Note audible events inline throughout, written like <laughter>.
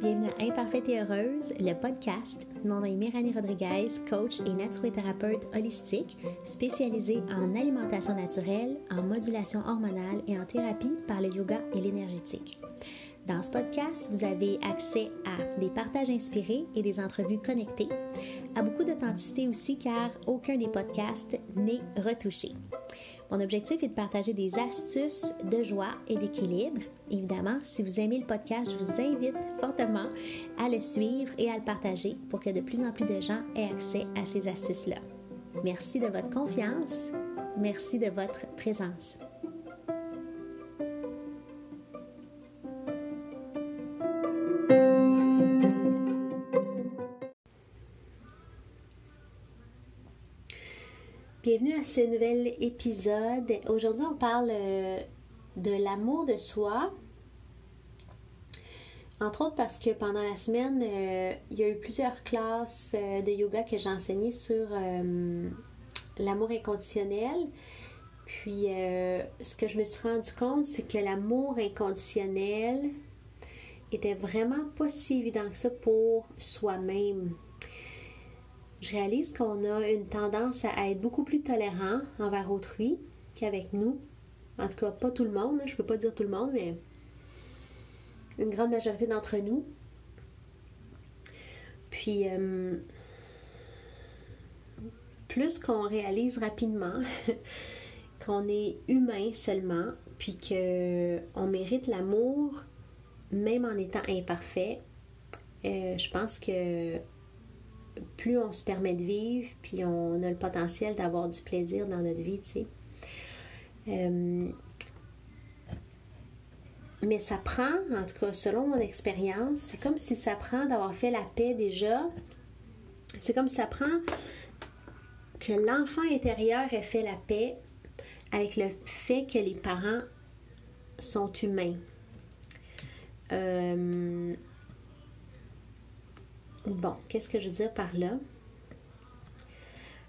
Bienvenue à Imparfaite et Heureuse, le podcast. Mon nom est Myrani Rodriguez, coach et naturothérapeute holistique spécialisée en alimentation naturelle, en modulation hormonale et en thérapie par le yoga et l'énergétique. Dans ce podcast, vous avez accès à des partages inspirés et des entrevues connectées, à beaucoup d'authenticité aussi car aucun des podcasts n'est retouché. Mon objectif est de partager des astuces de joie et d'équilibre. Évidemment, si vous aimez le podcast, je vous invite fortement à le suivre et à le partager pour que de plus en plus de gens aient accès à ces astuces-là. Merci de votre confiance. Merci de votre présence. Bienvenue à ce nouvel épisode. Aujourd'hui, on parle euh, de l'amour de soi. Entre autres parce que pendant la semaine, euh, il y a eu plusieurs classes euh, de yoga que j'ai enseignées sur l'amour inconditionnel. Puis, ce que je me suis rendu compte, c'est que l'amour inconditionnel était vraiment pas si évident que ça pour soi-même je réalise qu'on a une tendance à être beaucoup plus tolérant envers autrui qu'avec nous. En tout cas, pas tout le monde, je peux pas dire tout le monde, mais une grande majorité d'entre nous. Puis, euh, plus qu'on réalise rapidement <laughs> qu'on est humain seulement, puis qu'on mérite l'amour, même en étant imparfait, euh, je pense que plus on se permet de vivre, puis on a le potentiel d'avoir du plaisir dans notre vie, tu sais. Euh, mais ça prend, en tout cas selon mon expérience, c'est comme si ça prend d'avoir fait la paix déjà. C'est comme si ça prend que l'enfant intérieur ait fait la paix avec le fait que les parents sont humains. Euh, Bon, qu'est-ce que je veux dire par là?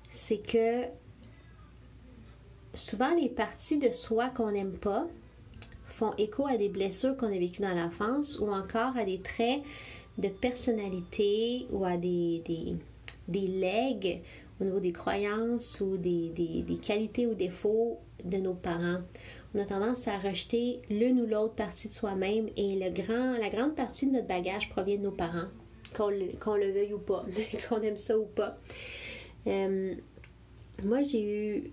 C'est que souvent les parties de soi qu'on n'aime pas font écho à des blessures qu'on a vécues dans l'enfance ou encore à des traits de personnalité ou à des, des, legs au niveau des croyances ou des, des, qualités ou défauts de nos parents. On a tendance à rejeter l'une ou l'autre partie de soi-même et le grand, la grande partie de notre bagage provient de nos parents qu'on le, veuille ou pas, <laughs> qu'on aime ça ou pas. Euh, moi, j'ai eu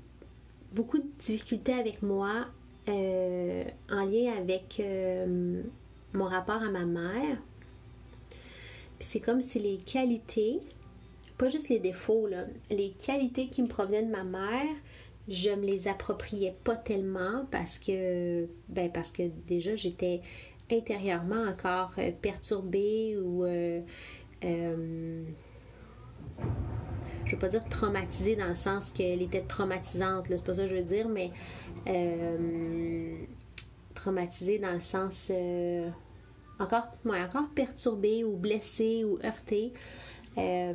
beaucoup de difficultés avec moi euh, en lien avec euh, mon rapport à ma mère. Puis c'est comme si les qualités, pas juste les défauts, là, les qualités qui me provenaient de ma mère, je me les appropriais pas tellement parce que, ben parce que déjà j'étais intérieurement encore euh, perturbée ou euh, euh, je veux pas dire traumatisée dans le sens qu'elle était traumatisante, c'est pas ça que je veux dire, mais traumatisée dans le sens encore, encore perturbée ou blessée ou heurtée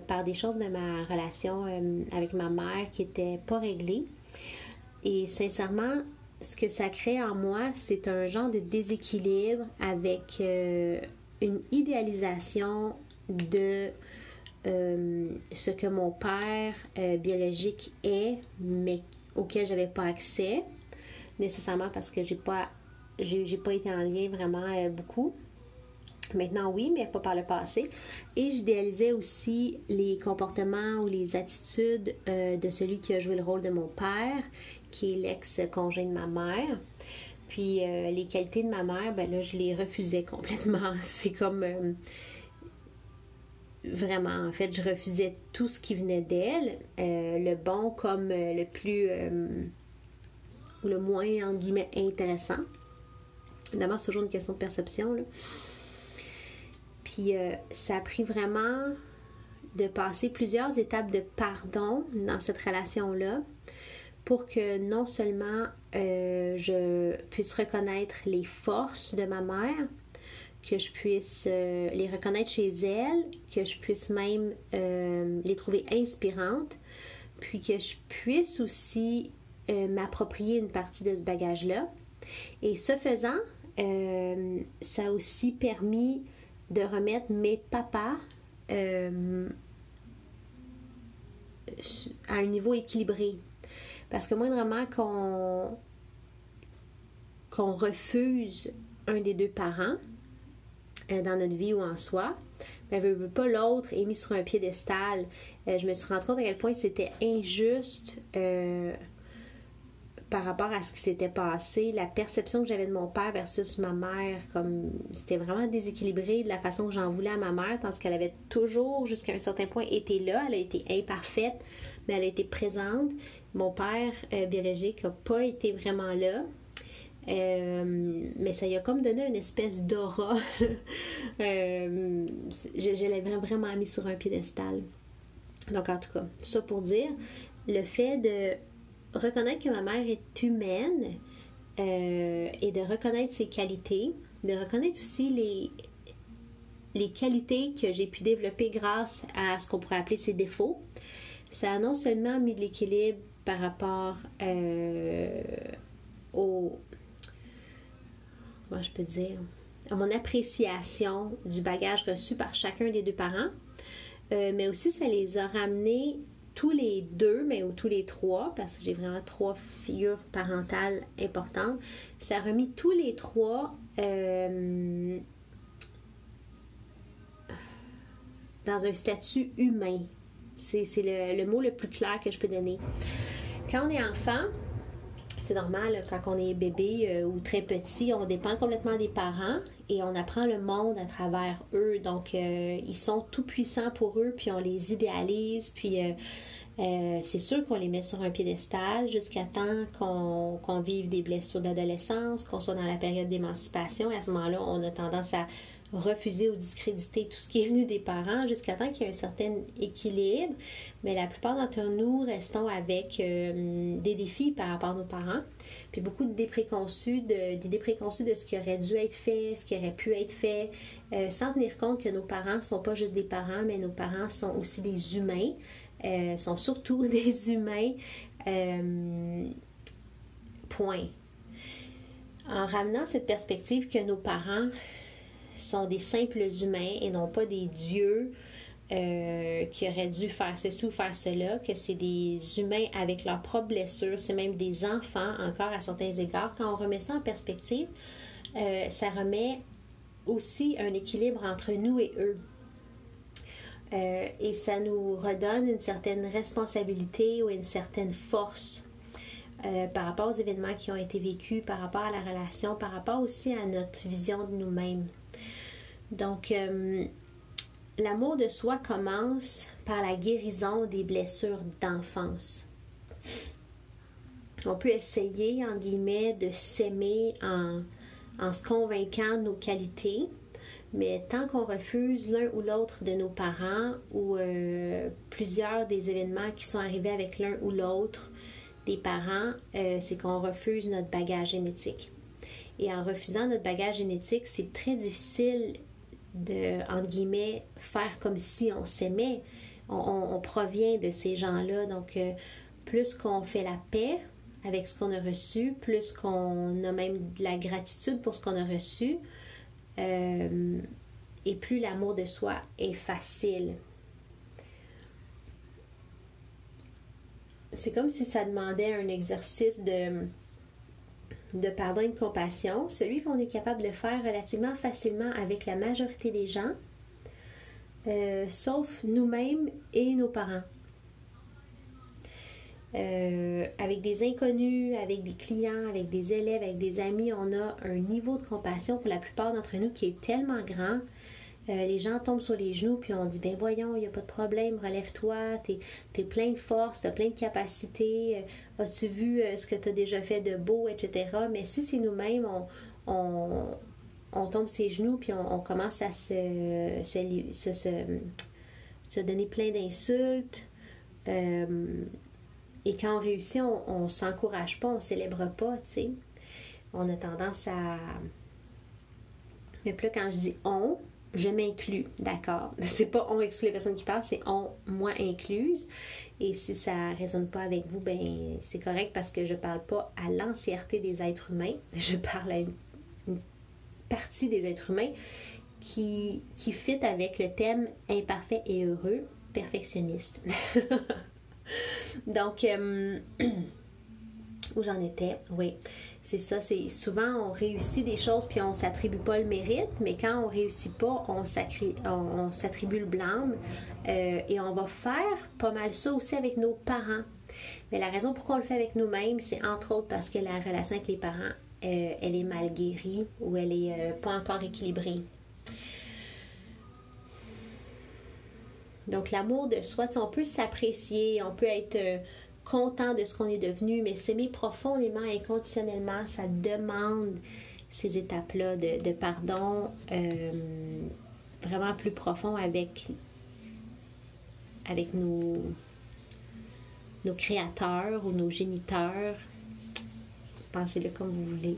par des choses de ma relation avec ma mère qui n'étaient pas réglées. Et sincèrement, ce que ça crée en moi, c'est un genre de déséquilibre avec euh, une idéalisation de euh, ce que mon père euh, biologique est, mais auquel j'avais pas accès, nécessairement parce que j'ai pas j'ai pas été en lien vraiment beaucoup. Maintenant, oui, mais pas par le passé. Et j'idéalisais aussi les comportements ou les attitudes de celui qui a joué le rôle de mon père qui est l'ex-congé de ma mère. Puis euh, les qualités de ma mère, ben là, je les refusais complètement. <laughs> C'est comme euh, vraiment, en fait, je refusais tout ce qui venait d'elle, euh, le bon comme le plus ou le moins entre guillemets intéressant. D'abord, c'est toujours une question de perception. Puis ça a pris vraiment de passer plusieurs étapes de pardon dans cette relation-là pour que non seulement euh, je puisse reconnaître les forces de ma mère, que je puisse euh, les reconnaître chez elle, que je puisse même euh, les trouver inspirantes, puis que je puisse aussi m'approprier une partie de ce bagage-là. Et ce faisant, ça a aussi permis de remettre mes papas à un niveau équilibré. Parce que moindrement qu'on qu'on refuse un des deux parents dans notre vie ou en soi, mais veut, veut pas l'autre est mis sur un piédestal. je me suis rendu compte à quel point c'était injuste par rapport à ce qui s'était passé, la perception que j'avais de mon père versus ma mère, comme c'était vraiment déséquilibré de la façon que j'en voulais à ma mère, tandis qu'elle avait toujours, jusqu'à un certain point, été là. Elle a été imparfaite, mais elle a été présente. Mon père euh, biologique n'a pas été vraiment là. Euh, mais ça y a comme donné une espèce d'aura. <laughs> euh, je, l'avais vraiment mis sur un piédestal. Donc, en tout cas, ça pour dire, le fait de reconnaître que ma mère est humaine et de reconnaître ses qualités, de reconnaître aussi les, les qualités que j'ai pu développer grâce à ce qu'on pourrait appeler ses défauts. Ça a non seulement mis de l'équilibre par rapport euh, au. Comment je peux dire à mon appréciation du bagage reçu par chacun des deux parents, euh, mais aussi ça les a ramenés tous les deux, mais ou tous les trois, parce que j'ai vraiment trois figures parentales importantes, ça a remis tous les trois euh, dans un statut humain. C'est le, mot le plus clair que je peux donner. Quand on est enfant, c'est normal, quand on est bébé euh, ou très petit, on dépend complètement des parents et on apprend le monde à travers eux. Donc, euh, ils sont tout puissants pour eux, puis on les idéalise, puis euh, c'est sûr qu'on les met sur un piédestal jusqu'à temps qu'on vive des blessures d'adolescence, qu'on soit dans la période d'émancipation. À ce moment-là, on a tendance à refuser ou discréditer tout ce qui est venu des parents jusqu'à temps qu'il y ait un certain équilibre. Mais la plupart d'entre nous restons avec euh, des défis par rapport à nos parents, puis beaucoup de préconçus, de, d'idées préconçues de ce qui aurait dû être fait, ce qui aurait pu être fait, euh, sans tenir compte que nos parents ne sont pas juste des parents, mais nos parents sont aussi des humains euh, sont surtout <laughs> des humains. Point. En ramenant cette perspective que nos parents sont des simples humains et non pas des dieux euh, qui auraient dû faire ceci ou faire cela, que c'est des humains avec leurs propres blessures, c'est même des enfants encore à certains égards. Quand on remet ça en perspective, ça remet aussi un équilibre entre nous et eux. Euh, et ça nous redonne une certaine responsabilité ou une certaine force euh, par rapport aux événements qui ont été vécus, par rapport à la relation, par rapport aussi à notre vision de nous-mêmes. Donc, euh, l'amour de soi commence par la guérison des blessures d'enfance. On peut essayer, en guillemets, de s'aimer en, en se convainquant de nos qualités, mais tant qu'on refuse l'un ou l'autre de nos parents ou euh, plusieurs des événements qui sont arrivés avec l'un ou l'autre des parents, euh, c'est qu'on refuse notre bagage génétique. Et en refusant notre bagage génétique, c'est très difficile de, entre guillemets, faire comme si on s'aimait. On, provient de ces gens-là. Donc, euh, plus qu'on fait la paix avec ce qu'on a reçu, plus qu'on a même de la gratitude pour ce qu'on a reçu, euh, et plus l'amour de soi est facile. C'est comme si ça demandait un exercice de, de pardon et de compassion, celui qu'on est capable de faire relativement facilement avec la majorité des gens, euh, sauf nous-mêmes et nos parents. Euh, avec des inconnus, avec des clients, avec des élèves, avec des amis, on a un niveau de compassion pour la plupart d'entre nous qui est tellement grand. Euh, les gens tombent sur les genoux puis on dit ben voyons, il n'y a pas de problème, relève-toi, tu es, plein de force, tu as plein de capacités, euh, as-tu vu ce que tu as déjà fait de beau, etc. Mais si c'est nous-mêmes, on, on, tombe ses genoux puis on, commence à se, se, se, donner plein d'insultes. Et quand on réussit, on, ne s'encourage pas, on célèbre pas, tu sais. On a tendance à. Mais plus quand je dis on, je m'inclus, d'accord? <laughs> C'est pas on exclut les personnes qui parlent, c'est on, moi incluse. Et si ça résonne pas avec vous, ben c'est correct parce que je parle pas à l'entièreté des êtres humains, <laughs> je parle à une, partie des êtres humains qui, qui fit avec le thème imparfait et heureux, perfectionniste. <laughs> Donc, euh, <clears throat> où j'en étais, oui c'est ça, c'est souvent on réussit des choses puis on s'attribue pas le mérite, mais quand on réussit pas, on s'attribue le blâme euh, et on va faire pas mal ça aussi avec nos parents. Mais la raison pourquoi on le fait avec nous-mêmes, c'est entre autres parce que la relation avec les parents, euh, elle est mal guérie ou elle est euh, pas encore équilibrée. Donc l'amour de soi, on peut s'apprécier, on peut être content de ce qu'on est devenu, mais s'aimer profondément, inconditionnellement, ça demande ces étapes-là de, pardon euh, vraiment plus profond avec, avec nos, nos créateurs ou nos géniteurs. Pensez-le comme vous voulez.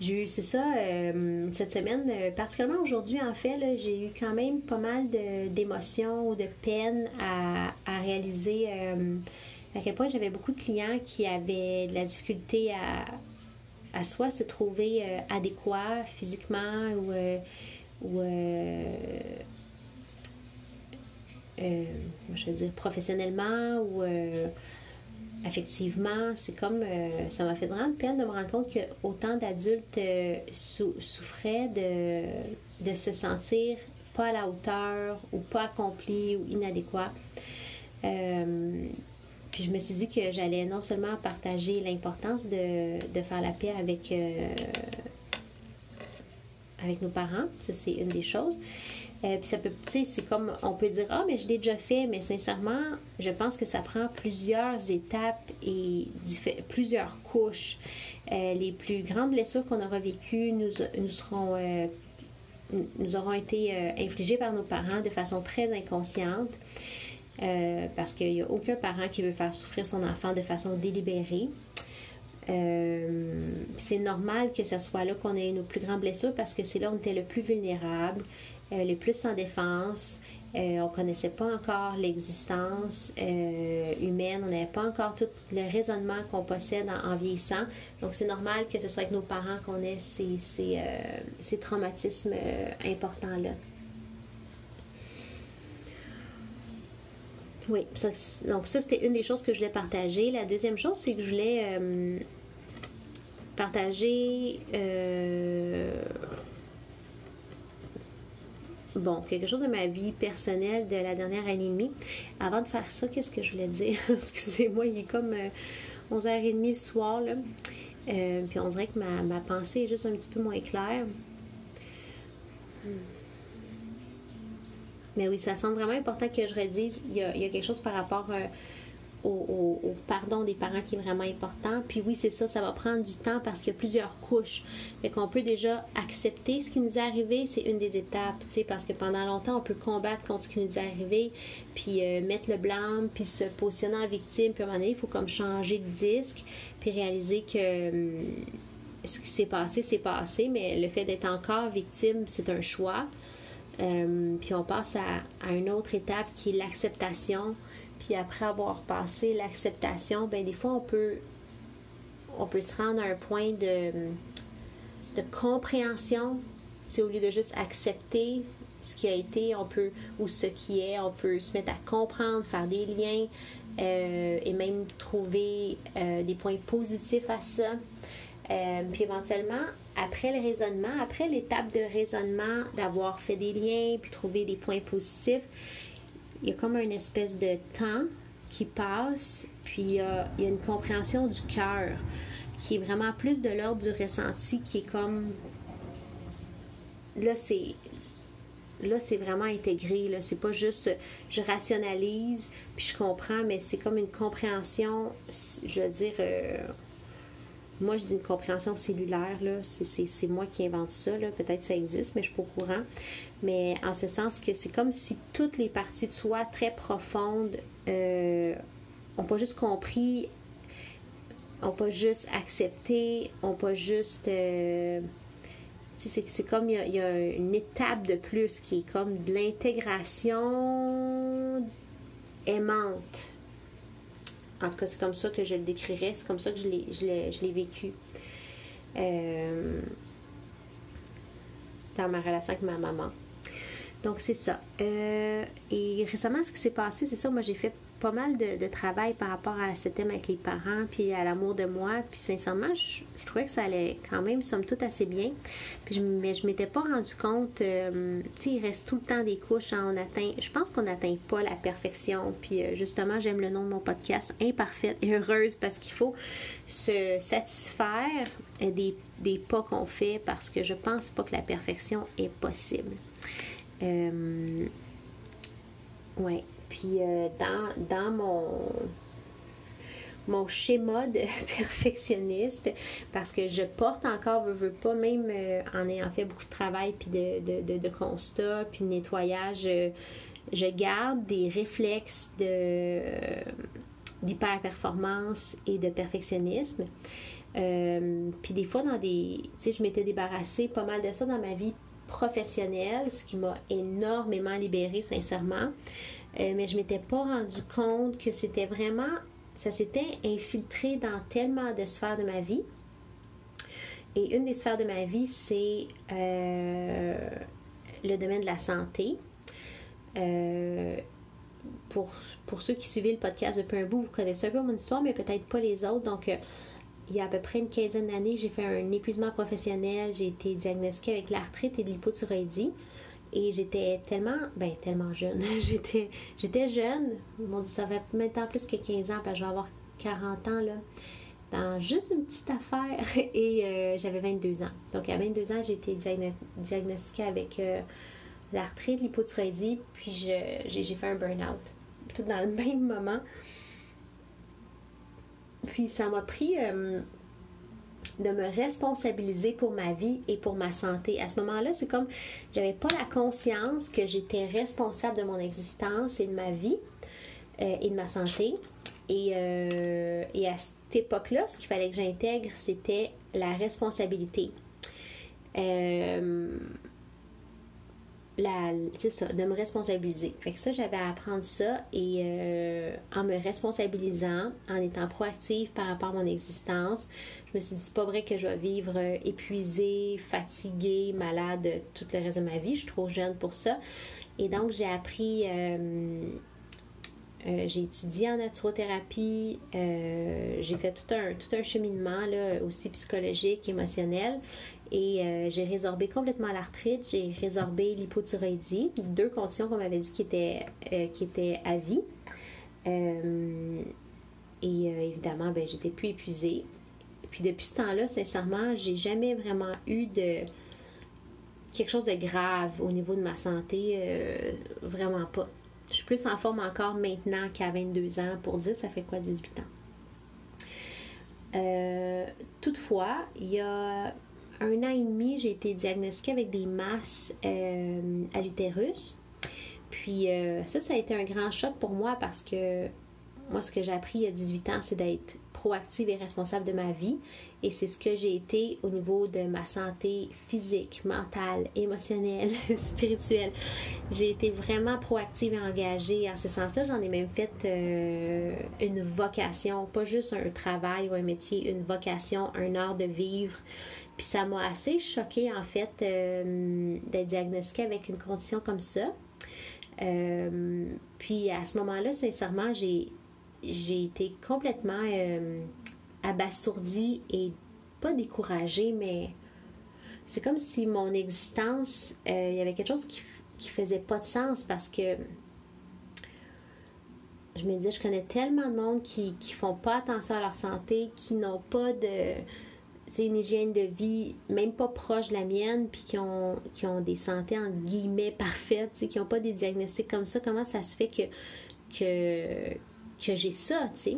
J'ai eu, c'est ça, euh, cette semaine, euh, particulièrement aujourd'hui, en fait, j'ai eu quand même pas mal d'émotions ou de peine à, réaliser euh, à quel point j'avais beaucoup de clients qui avaient de la difficulté à, à soit se trouver adéquats physiquement ou, ou je veux dire, professionnellement ou effectivement, c'est comme. Euh, ça m'a fait vraiment de peine de me rendre compte que autant d'adultes euh, souffraient de, se sentir pas à la hauteur ou pas accomplis ou inadéquats. Euh, puis je me suis dit que j'allais non seulement partager l'importance de, de, faire la paix avec, avec nos parents, ça c'est une des choses, euh, puis ça peut, tu sais, c'est comme, on peut dire, ah, mais je l'ai déjà fait, mais sincèrement, je pense que ça prend plusieurs étapes et plusieurs couches. Euh, les plus grandes blessures qu'on aura vécues nous, nous seront, euh, nous auront été infligées par nos parents de façon très inconsciente. parce qu'il n'y a aucun parent qui veut faire souffrir son enfant de façon délibérée. c'est normal que ce soit là qu'on ait nos plus grandes blessures parce que c'est là où on était le plus vulnérable, euh, les plus en défense. Euh, on ne connaissait pas encore l'existence euh, humaine, on n'avait pas encore tout le raisonnement qu'on possède en, vieillissant. Donc, c'est normal que ce soit avec nos parents qu'on ait ces, ces, traumatismes importants-là. Oui, donc ça, c'était une des choses que je voulais partager. La deuxième chose, c'est que je voulais partager bon, quelque chose de ma vie personnelle de la dernière année et demie. Avant de faire ça, qu'est-ce que je voulais dire? <laughs> Excusez-moi, il est comme 11h30 euh, le soir, là. Euh, puis on dirait que ma, pensée est juste un petit peu moins claire. Hmm. Mais oui, ça semble vraiment important que je redise. Il y a, quelque chose par rapport euh, au, pardon des parents qui est vraiment important. Puis oui, c'est ça, ça va prendre du temps parce qu'il y a plusieurs couches. Fait qu'on peut déjà accepter ce qui nous est arrivé, c'est une des étapes, tu sais, parce que pendant longtemps, on peut combattre contre ce qui nous est arrivé, puis euh, mettre le blâme, puis se positionner en victime, puis à un moment donné, il faut comme changer de disque, puis réaliser que hum, ce qui s'est passé, c'est passé, mais le fait d'être encore victime, c'est un choix. Hum, puis on passe à, à une autre étape qui est l'acceptation puis après avoir passé l'acceptation, ben des fois on peut on peut se rendre à un point de, de compréhension. au lieu de juste accepter ce qui a été, on peut, ou ce qui est, on peut se mettre à comprendre, faire des liens euh, et même trouver euh, des points positifs à ça. Euh, puis éventuellement, après le raisonnement, après l'étape de raisonnement, d'avoir fait des liens, puis trouver des points positifs, il y a comme une espèce de temps qui passe, puis il y a, une compréhension du cœur qui est vraiment plus de l'ordre du ressenti, qui est comme là c'est là c'est vraiment intégré là. C'est pas juste je rationalise puis je comprends mais c'est comme une compréhension je veux dire euh, moi, dis une compréhension cellulaire. C'est moi qui invente ça. Peut-être ça existe, mais je suis pas au courant. Mais en ce sens que c'est comme si toutes les parties de soi très profondes euh, ont pas juste compris, ont pas juste accepté, ont pas juste euh, c'est comme il y, a, une étape de plus qui est comme de l'intégration aimante. En tout cas, c'est comme ça que je le décrirais, c'est comme ça que je l'ai vécu. Euh, dans ma relation avec ma maman. Donc, c'est ça. Euh, et récemment, ce qui s'est passé, c'est ça, moi, j'ai fait pas mal de, travail par rapport à ce thème avec les parents, puis à l'amour de moi. Puis sincèrement, je, trouvais que ça allait quand même, somme toute, assez bien. Puis je, mais je m'étais pas rendu compte, euh, tu sais, il reste tout le temps des couches. Hein, on atteint, je pense qu'on n'atteint pas la perfection. Puis euh, justement, j'aime le nom de mon podcast, Imparfaite et heureuse, parce qu'il faut se satisfaire des, des pas qu'on fait parce que je pense pas que la perfection est possible. Euh, ouais. Puis euh, dans, dans mon mon schéma de <laughs> perfectionniste parce que je porte encore, veux, veux pas, même euh, en ayant fait beaucoup de travail puis de, de, de, constat puis de nettoyage, euh, je garde des réflexes de d'hyper-performance et de perfectionnisme. puis des fois, dans des. Tu sais, je m'étais débarrassée pas mal de ça dans ma vie professionnelle, ce qui m'a énormément libérée, sincèrement. Euh, mais je m'étais pas rendu compte que c'était vraiment, ça s'était infiltré dans tellement de sphères de ma vie. Et une des sphères de ma vie, c'est euh, le domaine de la santé. Euh, pour, pour ceux qui suivaient le podcast depuis un bout, vous connaissez un peu mon histoire, mais peut-être pas les autres. Donc, il y a à peu près une quinzaine d'années, j'ai fait un épuisement professionnel. J'ai été diagnostiquée avec l'arthrite et l'hypothyroïdie. Et j'étais tellement, ben tellement jeune. <laughs> j'étais, j'étais jeune. Mon Dieu, ça fait maintenant plus que 15 ans, parce que je vais avoir 40 ans, là. Dans juste une petite affaire. <laughs> Et euh, j'avais 22 ans. Donc, à 22 ans, j'ai été diagnostiquée avec euh, l'arthrite, l'hypothyroïdie, puis j'ai, fait un burn-out. Tout dans le <laughs> même moment. Puis, ça m'a pris. Euh, de me responsabiliser pour ma vie et pour ma santé. À ce moment-là, c'est comme j'avais pas la conscience que j'étais responsable de mon existence et de ma vie euh, et de ma santé. Et, euh, et à cette époque-là, ce qu'il fallait que j'intègre, c'était la responsabilité. Euh, c'est ça, de me responsabiliser. Fait que ça, j'avais à apprendre ça et euh, en me responsabilisant, en étant proactive par rapport à mon existence, je me suis dit, c'est pas vrai que je vais vivre euh, épuisée, fatiguée, malade tout le reste de ma vie. Je suis trop jeune pour ça. Et donc, j'ai appris, euh, j'ai étudié en naturothérapie, j'ai fait tout un, tout un cheminement là, aussi psychologique, émotionnel. Et euh, j'ai résorbé complètement l'arthrite, j'ai résorbé l'hypothyroïdie, deux conditions qu'on m'avait dit qui étaient, euh, qui étaient à vie. Euh, et évidemment, ben, j'étais plus épuisée. Puis depuis ce temps-là, sincèrement, j'ai jamais vraiment eu de quelque chose de grave au niveau de ma santé. vraiment pas. Je suis plus en forme encore maintenant qu'à 22 ans. Pour dire, ça fait quoi, 18 ans? toutefois, il y a un an et demi, j'ai été diagnostiquée avec des masses euh, à l'utérus. Puis euh, ça, ça a été un grand choc pour moi parce que moi, ce que j'ai appris il y a 18 ans, c'est d'être proactive et responsable de ma vie. Et c'est ce que j'ai été au niveau de ma santé physique, mentale, émotionnelle, <laughs> spirituelle. J'ai été vraiment proactive et engagée. En ce sens-là, j'en ai même fait euh, une vocation, pas juste un travail ou un métier, une vocation, un art de vivre. Puis ça m'a assez choqué en fait euh, d'être diagnostiquée avec une condition comme ça. Euh, puis à ce moment-là, sincèrement, j'ai, j'ai été complètement euh, abasourdie et pas découragée, mais c'est comme si mon existence, il y avait quelque chose qui, qui faisait pas de sens parce que je me disais, je connais tellement de monde qui, qui font pas attention à leur santé, qui n'ont pas de c'est une hygiène de vie même pas proche de la mienne, puis qui ont, qui ont des santé en guillemets parfaites, qui n'ont pas des diagnostics comme ça, comment ça se fait que, que, que j'ai ça, tu sais?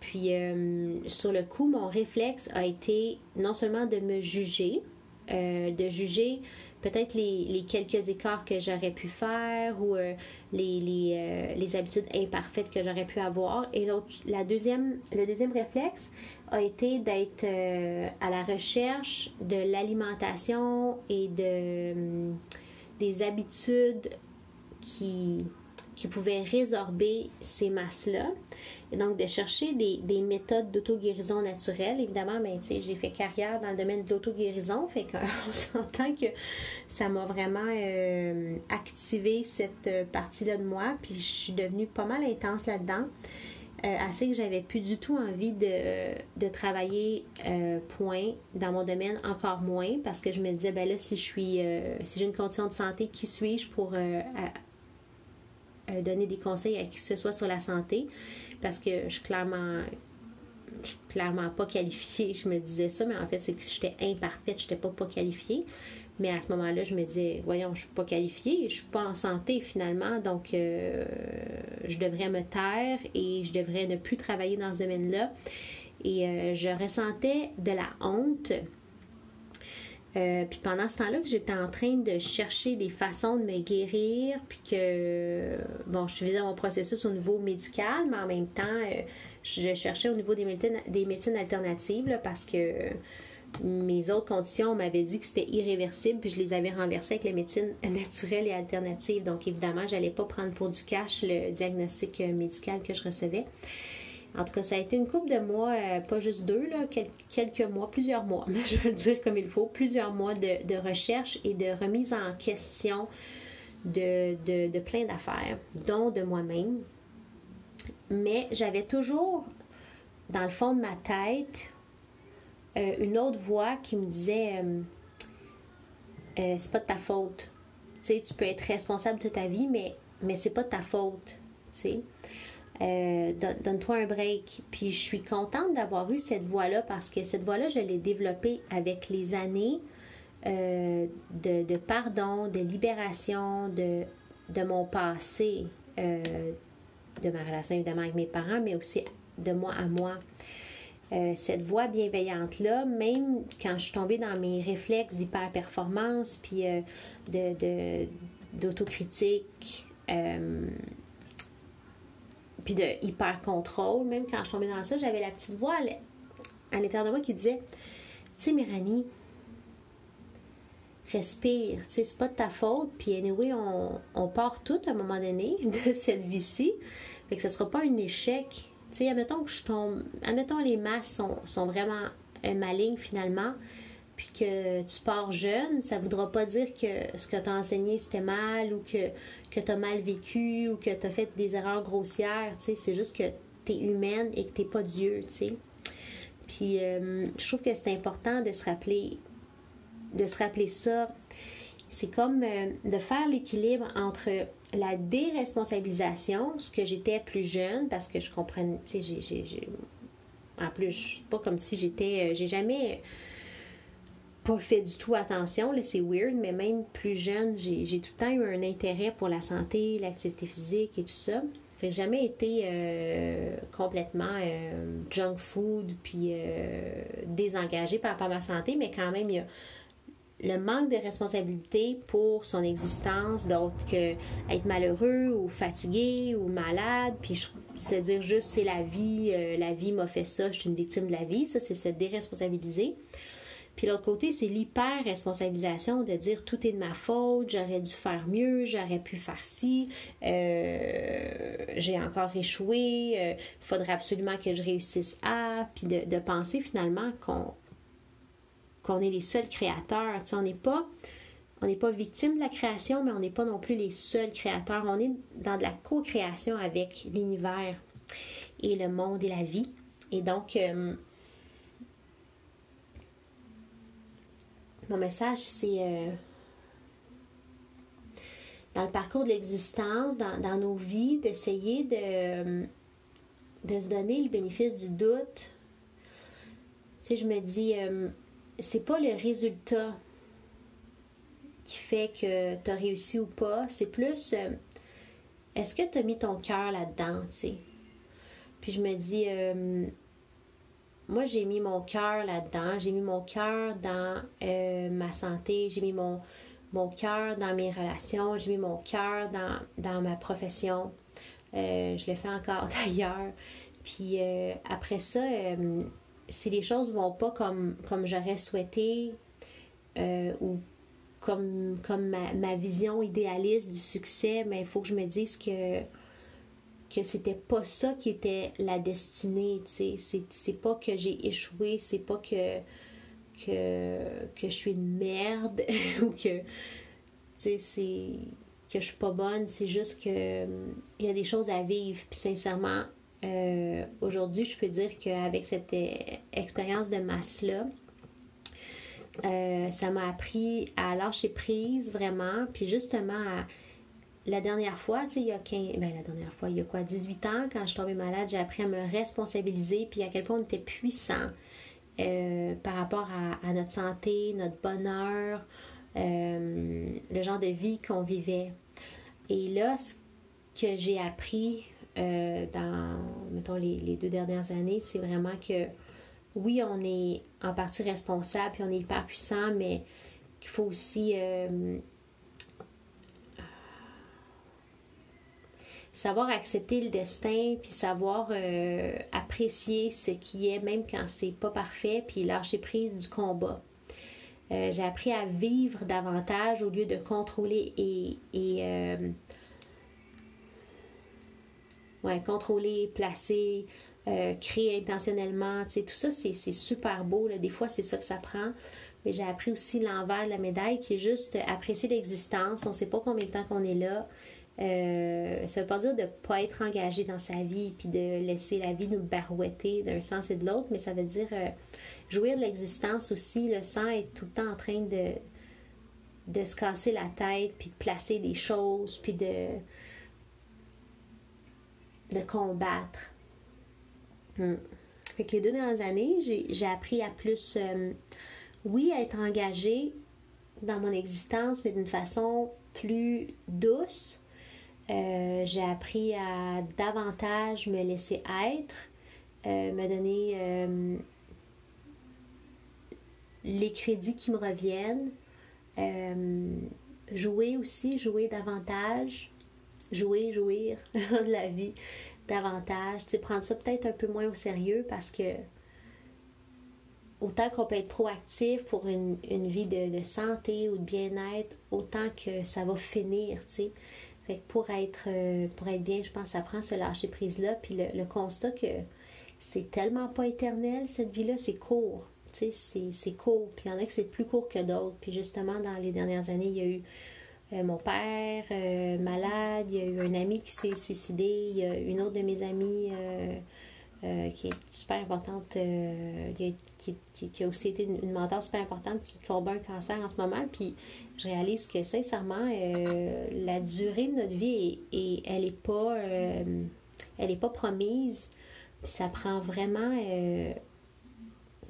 Puis euh, sur le coup, mon réflexe a été non seulement de me juger, euh, de juger peut-être les, quelques écarts que j'aurais pu faire ou euh, les, les, habitudes imparfaites que j'aurais pu avoir. Et l'autre, la deuxième, le deuxième réflexe a été d'être à la recherche de l'alimentation et de, des habitudes qui, qui pouvaient résorber ces masses-là. Et donc, de chercher des, des méthodes d'auto-guérison naturelle. Évidemment, ben, j'ai fait carrière dans le domaine de l'auto-guérison, fait qu'on <laughs> s'entend que ça m'a vraiment euh, activé cette euh, partie-là de moi, puis je suis devenue pas mal intense là-dedans. Euh, assez que j'avais plus du tout envie de, de travailler point dans mon domaine, encore moins, parce que je me disais, ben là, si je suis, si j'ai une condition de santé, qui suis-je pour donner des conseils à qui que ce soit sur la santé? parce que je suis clairement je suis clairement pas qualifiée. <laughs> Je me disais ça, mais en fait, c'est que j'étais imparfaite, je n'étais pas pas qualifiée. Mais à ce moment-là, je me disais, voyons, je suis pas qualifiée, je suis pas en santé finalement, donc euh, je devrais me taire et je devrais ne plus travailler dans ce domaine-là. Et euh, je ressentais de la honte euh, puis pendant ce temps-là, que j'étais en train de chercher des façons de me guérir, puis que, bon, je faisais mon processus au niveau médical, mais en même temps, je cherchais au niveau des médecines, des médecines alternatives, parce que mes autres conditions, m'avaient dit que c'était irréversible, puis je les avais renversées avec les médecines naturelles et alternatives. Donc, évidemment, je n'allais pas prendre pour du cash le diagnostic euh, médical que je recevais. En tout cas, ça a été une couple de mois, euh, pas juste deux, là, quelques mois, plusieurs mois, <laughs> je vais le dire comme il faut, plusieurs mois de, recherche et de remise en question de, plein d'affaires, dont de moi-même. Mais j'avais toujours, dans le fond de ma tête, euh, une autre voix qui me disait euh, c'est pas de ta faute. Tu sais, tu peux être responsable de ta vie, mais, mais c'est pas de ta faute. Tu sais. Euh, donne-toi un break. Puis je suis contente d'avoir eu cette voix-là parce que cette voix-là, je l'ai développée avec les années euh, de, pardon, de libération de, de mon passé, euh, de ma relation évidemment avec mes parents, mais aussi de moi à moi. Cette voix bienveillante-là, même quand je suis tombée dans mes réflexes d'hyper-performance, puis de, d'autocritique, puis de hyper contrôle. Même quand je tombais dans ça, j'avais la petite voix à l'intérieur de moi qui disait Tu sais, Méranie, respire, tu sais, c'est pas de ta faute. Puis, anyway, on, on part tout à un moment donné <laughs> de cette vie-ci. Fait que ce sera pas un échec. Tu sais, admettons que je tombe. Les masses sont, sont vraiment malignes finalement puis que tu pars jeune, ça voudra pas dire que ce que tu as enseigné c'était mal ou que, que tu as mal vécu ou que tu as fait des erreurs grossières. C'est juste que tu es humaine et que tu pas Dieu. sais. Puis euh, je trouve que c'est important de se rappeler de se rappeler ça. C'est comme euh, de faire l'équilibre entre la déresponsabilisation, ce que j'étais plus jeune, parce que je comprenais, tu sais, j'ai, en plus, pas comme si j'étais, euh, j'ai jamais pas fait du tout attention, là, c'est weird, mais même plus jeune, j'ai, tout le temps eu un intérêt pour la santé, l'activité physique et tout ça. Fait que jamais été euh, complètement euh, junk food puis euh, désengagé par rapport à ma santé, mais quand même, il y a le manque de responsabilité pour son existence, d'autre que être malheureux ou fatigué ou malade, puis se dire juste c'est la vie, la vie m'a fait ça, je suis une victime de la vie, ça c'est se déresponsabiliser. Puis l'autre côté, c'est l'hyper-responsabilisation de dire tout est de ma faute, j'aurais dû faire mieux, j'aurais pu faire ci, euh, j'ai encore échoué, il euh, faudrait absolument que je réussisse à, puis de, penser finalement qu'on qu'on est les seuls créateurs. on n'est pas on victime de la création, mais on n'est pas non plus les seuls créateurs. On est dans de la co-création avec l'univers et le monde et la vie. Et donc, euh, Mon message, c'est euh, dans le parcours de l'existence, dans, nos vies, d'essayer de, de se donner le bénéfice du doute. Tu je me dis, euh, c'est pas le résultat qui fait que tu as réussi ou pas, c'est plus euh, est-ce que tu as mis ton cœur là-dedans, tu sais? Puis je me dis, moi, j'ai mis mon cœur là-dedans. J'ai mis mon cœur dans euh, ma santé. J'ai mis mon, mon cœur dans mes relations, j'ai mis mon cœur dans, dans, ma profession. Euh, je le fais encore <laughs> d'ailleurs. Puis euh, après ça, euh, si les choses vont pas comme, comme j'aurais souhaité ou comme, comme ma, vision idéaliste du succès, mais il faut que je me dise que que c'était pas ça qui était la destinée, tu sais. C'est pas que j'ai échoué, c'est pas que, que, que je suis une merde <laughs> ou que, tu sais, que je suis pas bonne, c'est juste que il y a des choses à vivre. Puis sincèrement, euh, aujourd'hui, je peux dire qu'avec cette euh, expérience de masse-là, euh, ça m'a appris à lâcher prise vraiment, puis justement la dernière fois, tu sais, il y a 15, ben la dernière fois, il y a quoi, 18 ans, quand je suis tombée malade, j'ai appris à me responsabiliser, puis à quel point on était puissant par rapport à, notre santé, notre bonheur, le genre de vie qu'on vivait. Et là, ce que j'ai appris euh, dans, mettons, les, deux dernières années, c'est vraiment que oui, on est en partie responsable, puis on est hyper puissant, mais qu'il faut aussi euh, savoir accepter le destin, puis savoir euh, apprécier ce qui est, même quand c'est pas parfait, puis lâcher prise du combat. j'ai appris à vivre davantage au lieu de contrôler et ouais, contrôler, placer, euh, créer intentionnellement. Tu tout ça, c'est super beau. Des fois, c'est ça que ça prend. Mais j'ai appris aussi l'envers de la médaille qui est juste apprécier l'existence. On ne sait pas combien de temps qu'on est là. Euh, ça veut pas dire de ne pas être engagé dans sa vie puis de laisser la vie nous barouetter d'un sens et de l'autre, mais ça veut dire euh, jouir de l'existence aussi, le sans être tout le temps en train de, de se casser la tête puis de placer des choses puis de, de combattre. Hmm. Fait les deux dernières années, j'ai appris à plus, euh, oui, à être engagée dans mon existence, mais d'une façon plus douce. Euh, j'ai appris à davantage me laisser être, euh, me donner les crédits qui me reviennent, jouer aussi, jouer davantage, jouer, jouir <laughs> de la vie davantage. Tu prendre ça peut-être un peu moins au sérieux parce que autant qu'on peut être proactif pour une, vie de, santé ou de bien-être, autant que ça va finir, tu. Fait que pour être, euh, pour être bien, je pense que ça prend ce lâcher prise-là. Puis le, le, constat que c'est tellement pas éternel, cette vie-là, c'est court. Tu sais, c'est court. Puis il y en a que c'est plus court que d'autres. Puis justement, dans les dernières années, il y a eu mon père euh, malade, il y a eu un ami qui s'est suicidé, il y a une autre de mes amies euh, qui est super importante, qui, a aussi été une, mentor super importante qui combat un cancer en ce moment. Puis je réalise que sincèrement, la durée de notre vie, est, elle n'est pas, pas promise. Puis ça prend vraiment,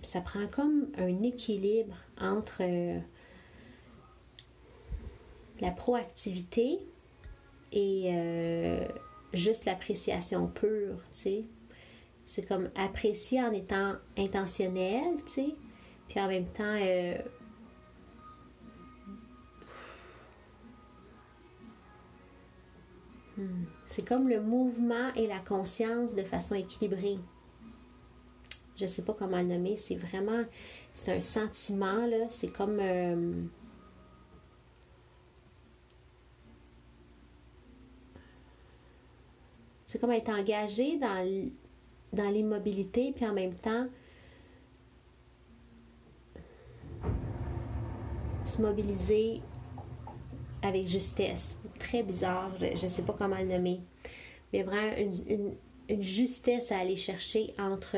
ça prend comme un équilibre entre la proactivité et euh, juste l'appréciation pure, tu sais. C'est comme apprécier en étant intentionnel, tu sais, puis en même temps... Euh, hmm, c'est comme le mouvement et la conscience de façon équilibrée. Je sais pas comment le nommer, c'est vraiment... C'est un sentiment, là, c'est comme... Euh, C'est comme être engagé dans, dans l'immobilité, puis en même temps se mobiliser avec justesse. Très bizarre, je ne sais pas comment le nommer. Mais vraiment une, une, justesse à aller chercher entre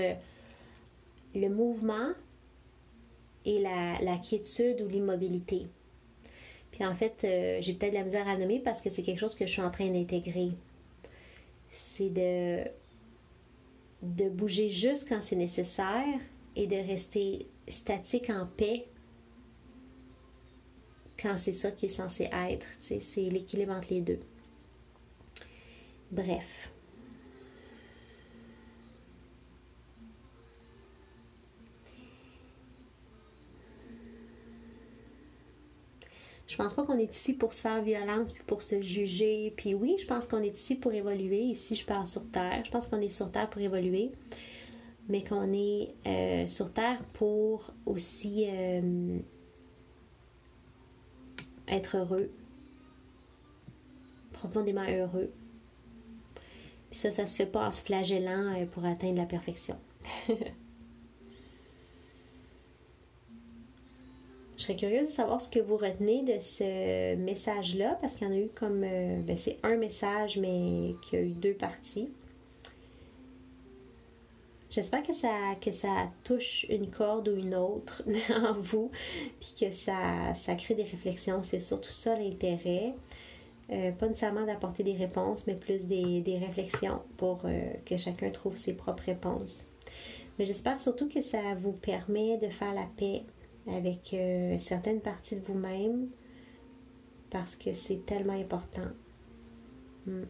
le mouvement et la, la quiétude ou l'immobilité. Puis en fait, euh, j'ai peut-être de la misère à nommer parce que c'est quelque chose que je suis en train d'intégrer c'est de, bouger juste quand c'est nécessaire et de rester statique en paix quand c'est ça qui est censé être. C'est l'équilibre entre les deux. Bref. Je pense pas qu'on est ici pour se faire violence puis pour se juger. Puis oui, je pense qu'on est ici pour évoluer. Ici, je parle sur Terre. Je pense qu'on est sur Terre pour évoluer. Mais qu'on est euh, sur Terre pour aussi euh, être heureux. Profondément heureux. Puis ça, ça se fait pas en se flagellant euh, pour atteindre la perfection. <laughs> Je serais curieuse de savoir ce que vous retenez de ce message-là, parce qu'il y en a eu comme. Euh, ben, c'est un message, mais qui a eu deux parties. J'espère que ça, que ça touche une corde ou une autre <laughs> en vous, puis que ça, ça crée des réflexions. C'est surtout ça l'intérêt. Euh, pas nécessairement d'apporter des réponses, mais plus des, des réflexions pour euh, que chacun trouve ses propres réponses. Mais j'espère surtout que ça vous permet de faire la paix avec euh, certaines parties de vous-même parce que c'est tellement important. Hmm.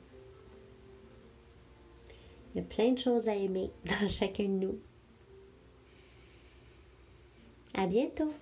Il y a plein de choses à aimer <laughs> dans chacun de nous. À bientôt!